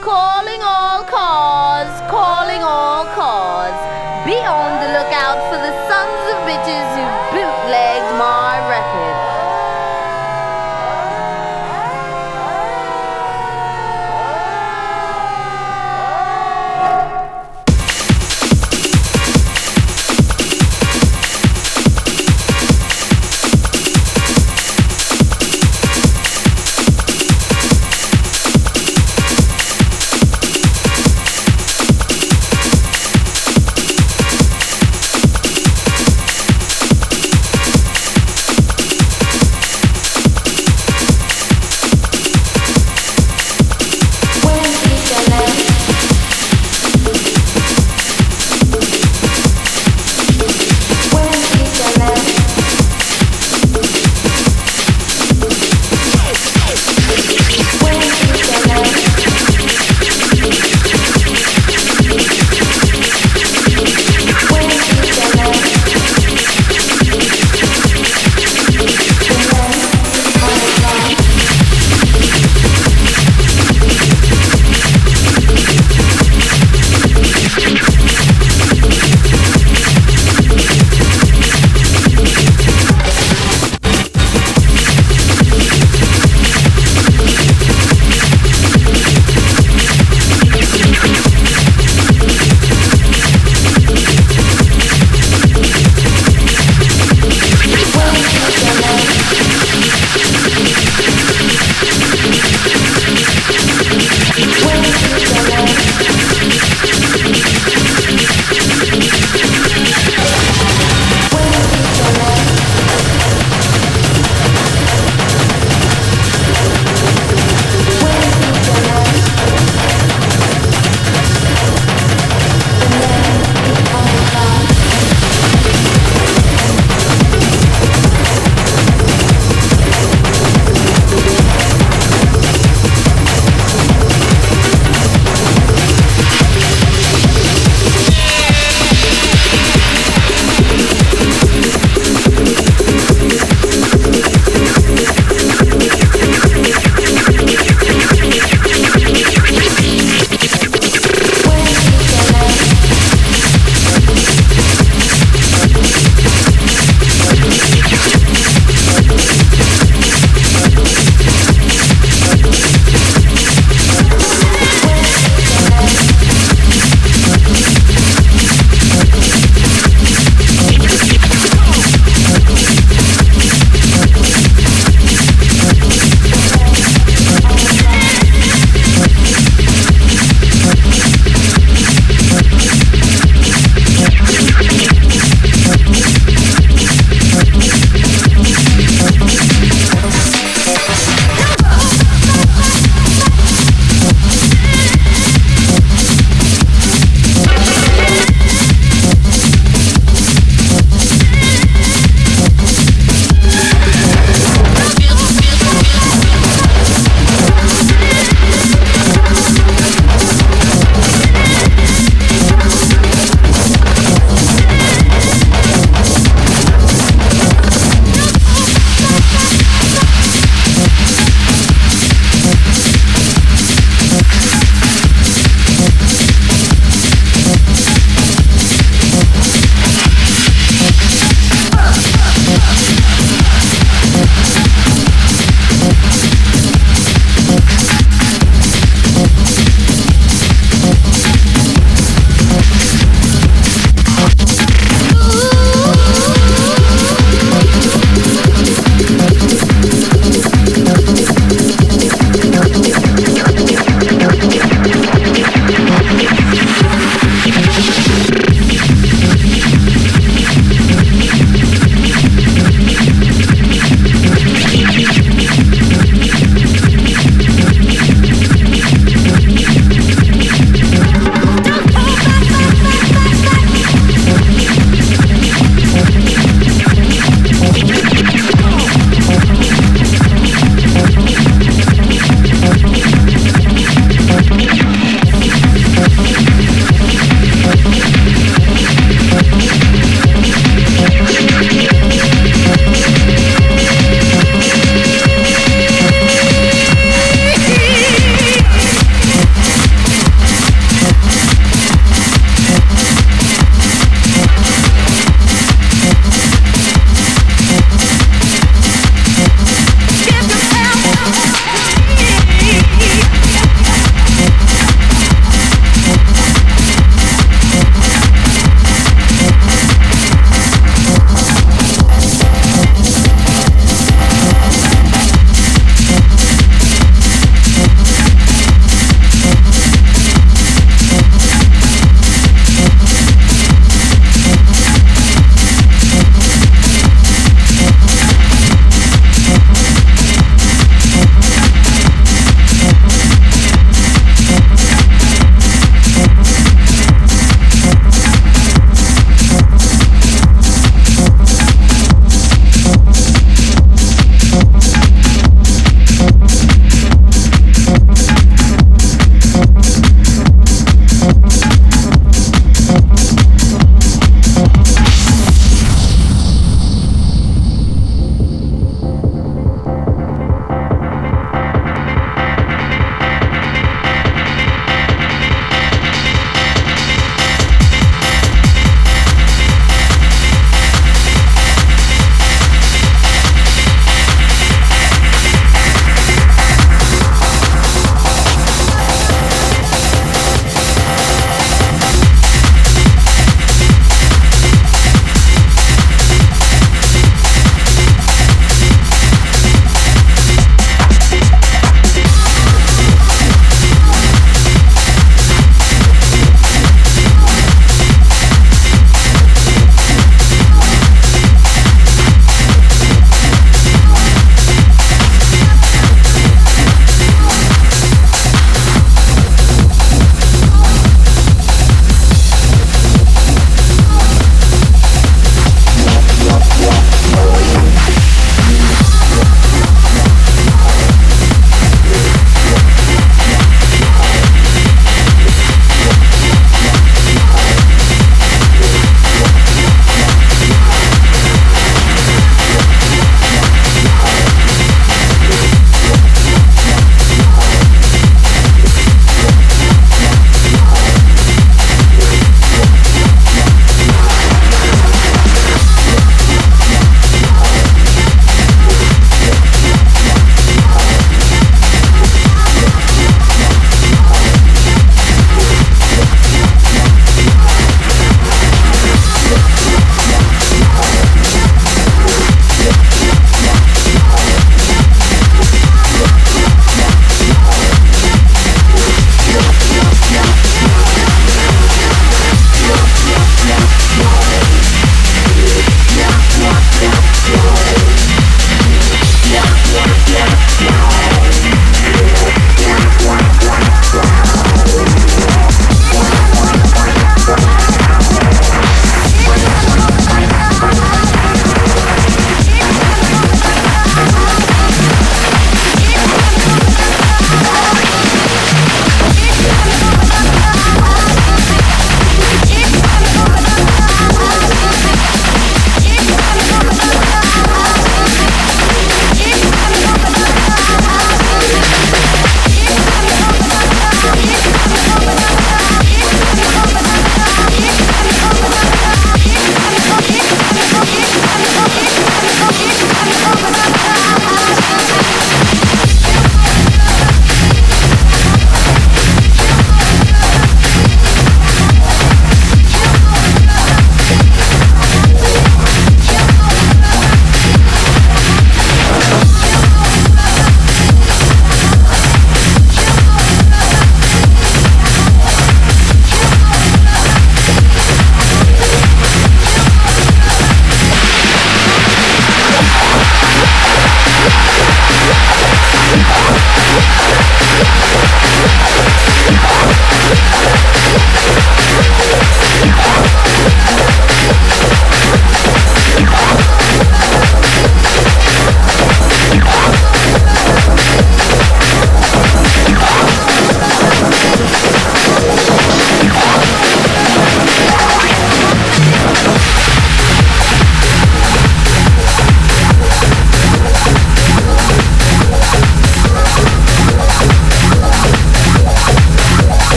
Calling all cars,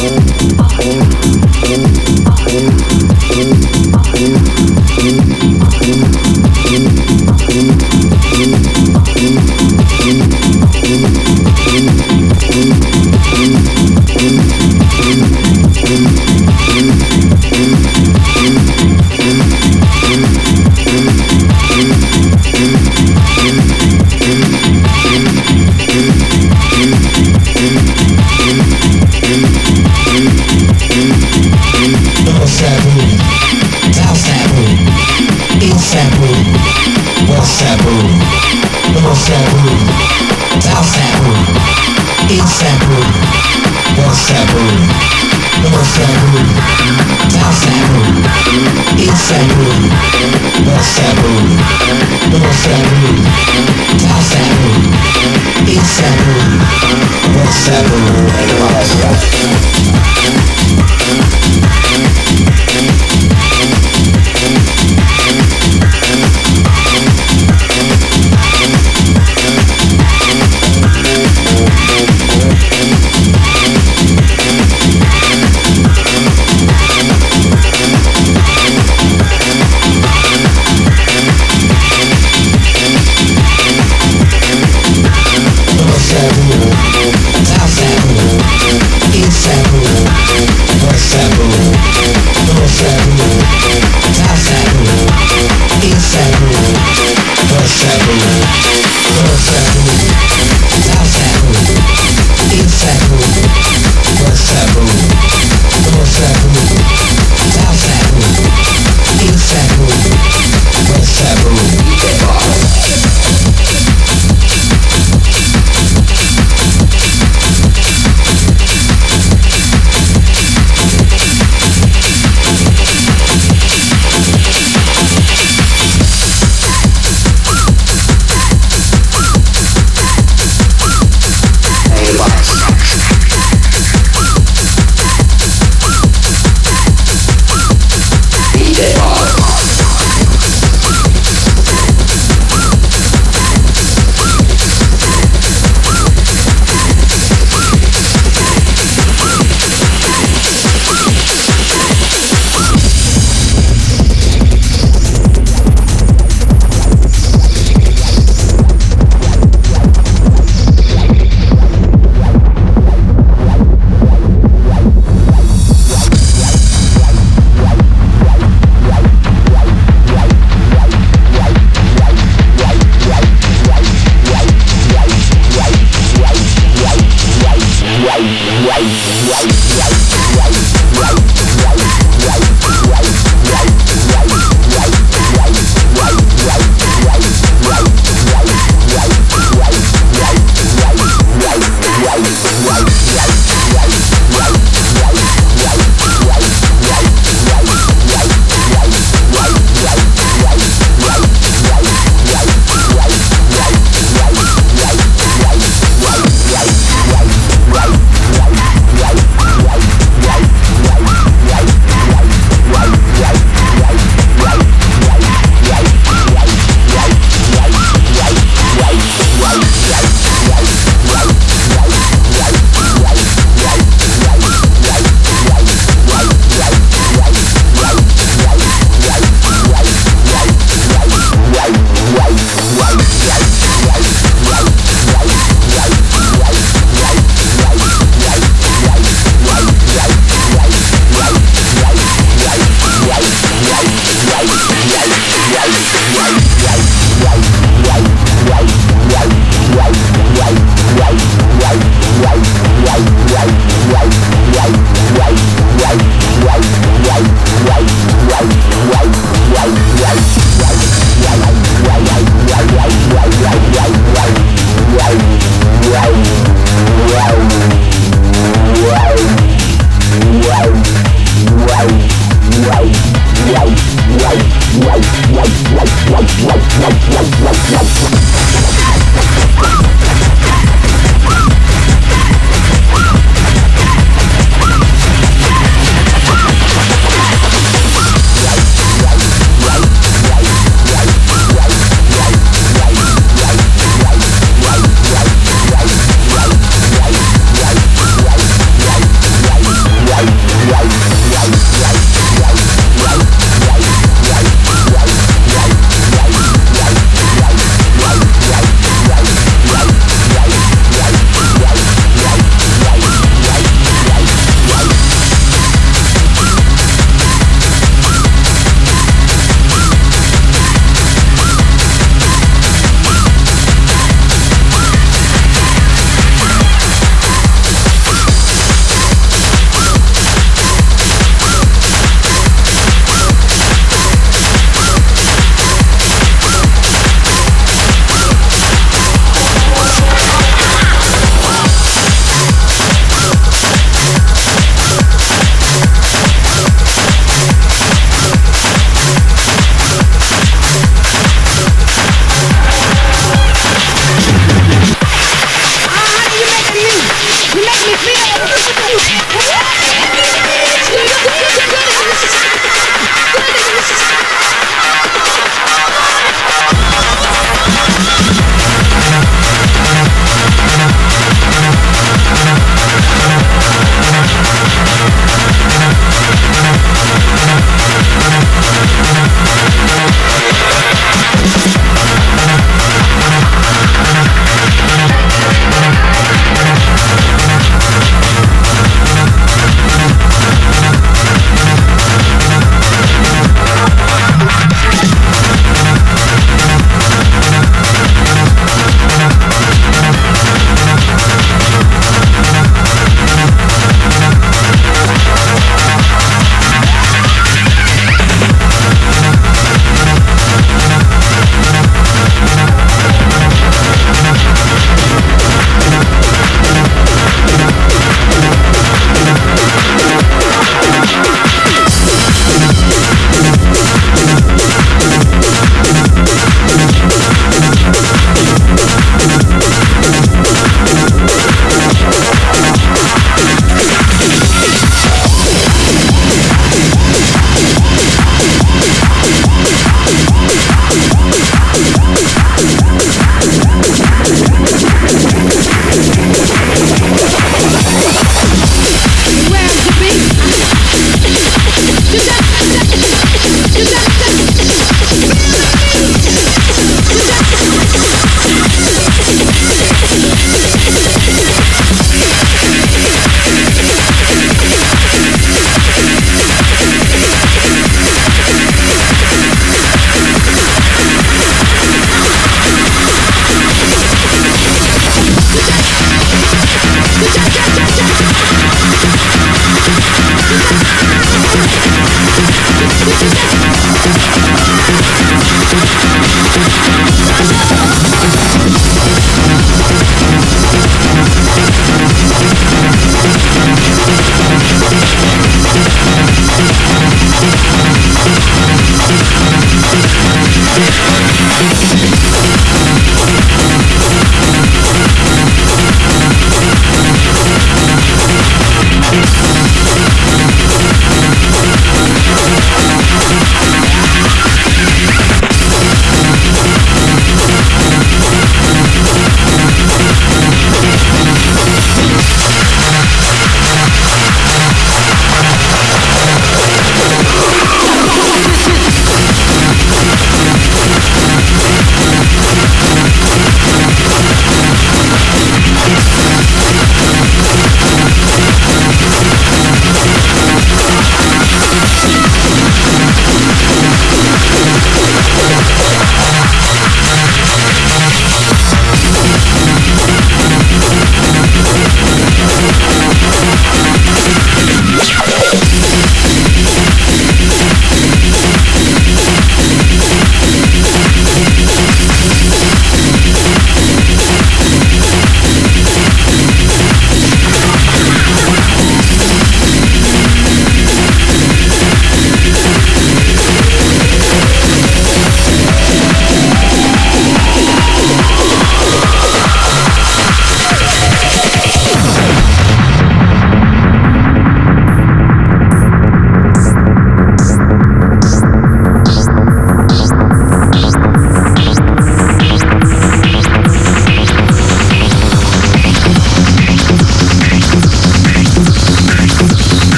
Thank you. Seven, seven, seven, seven, seven, seven, seven, seven, seven, seven, seven, seven,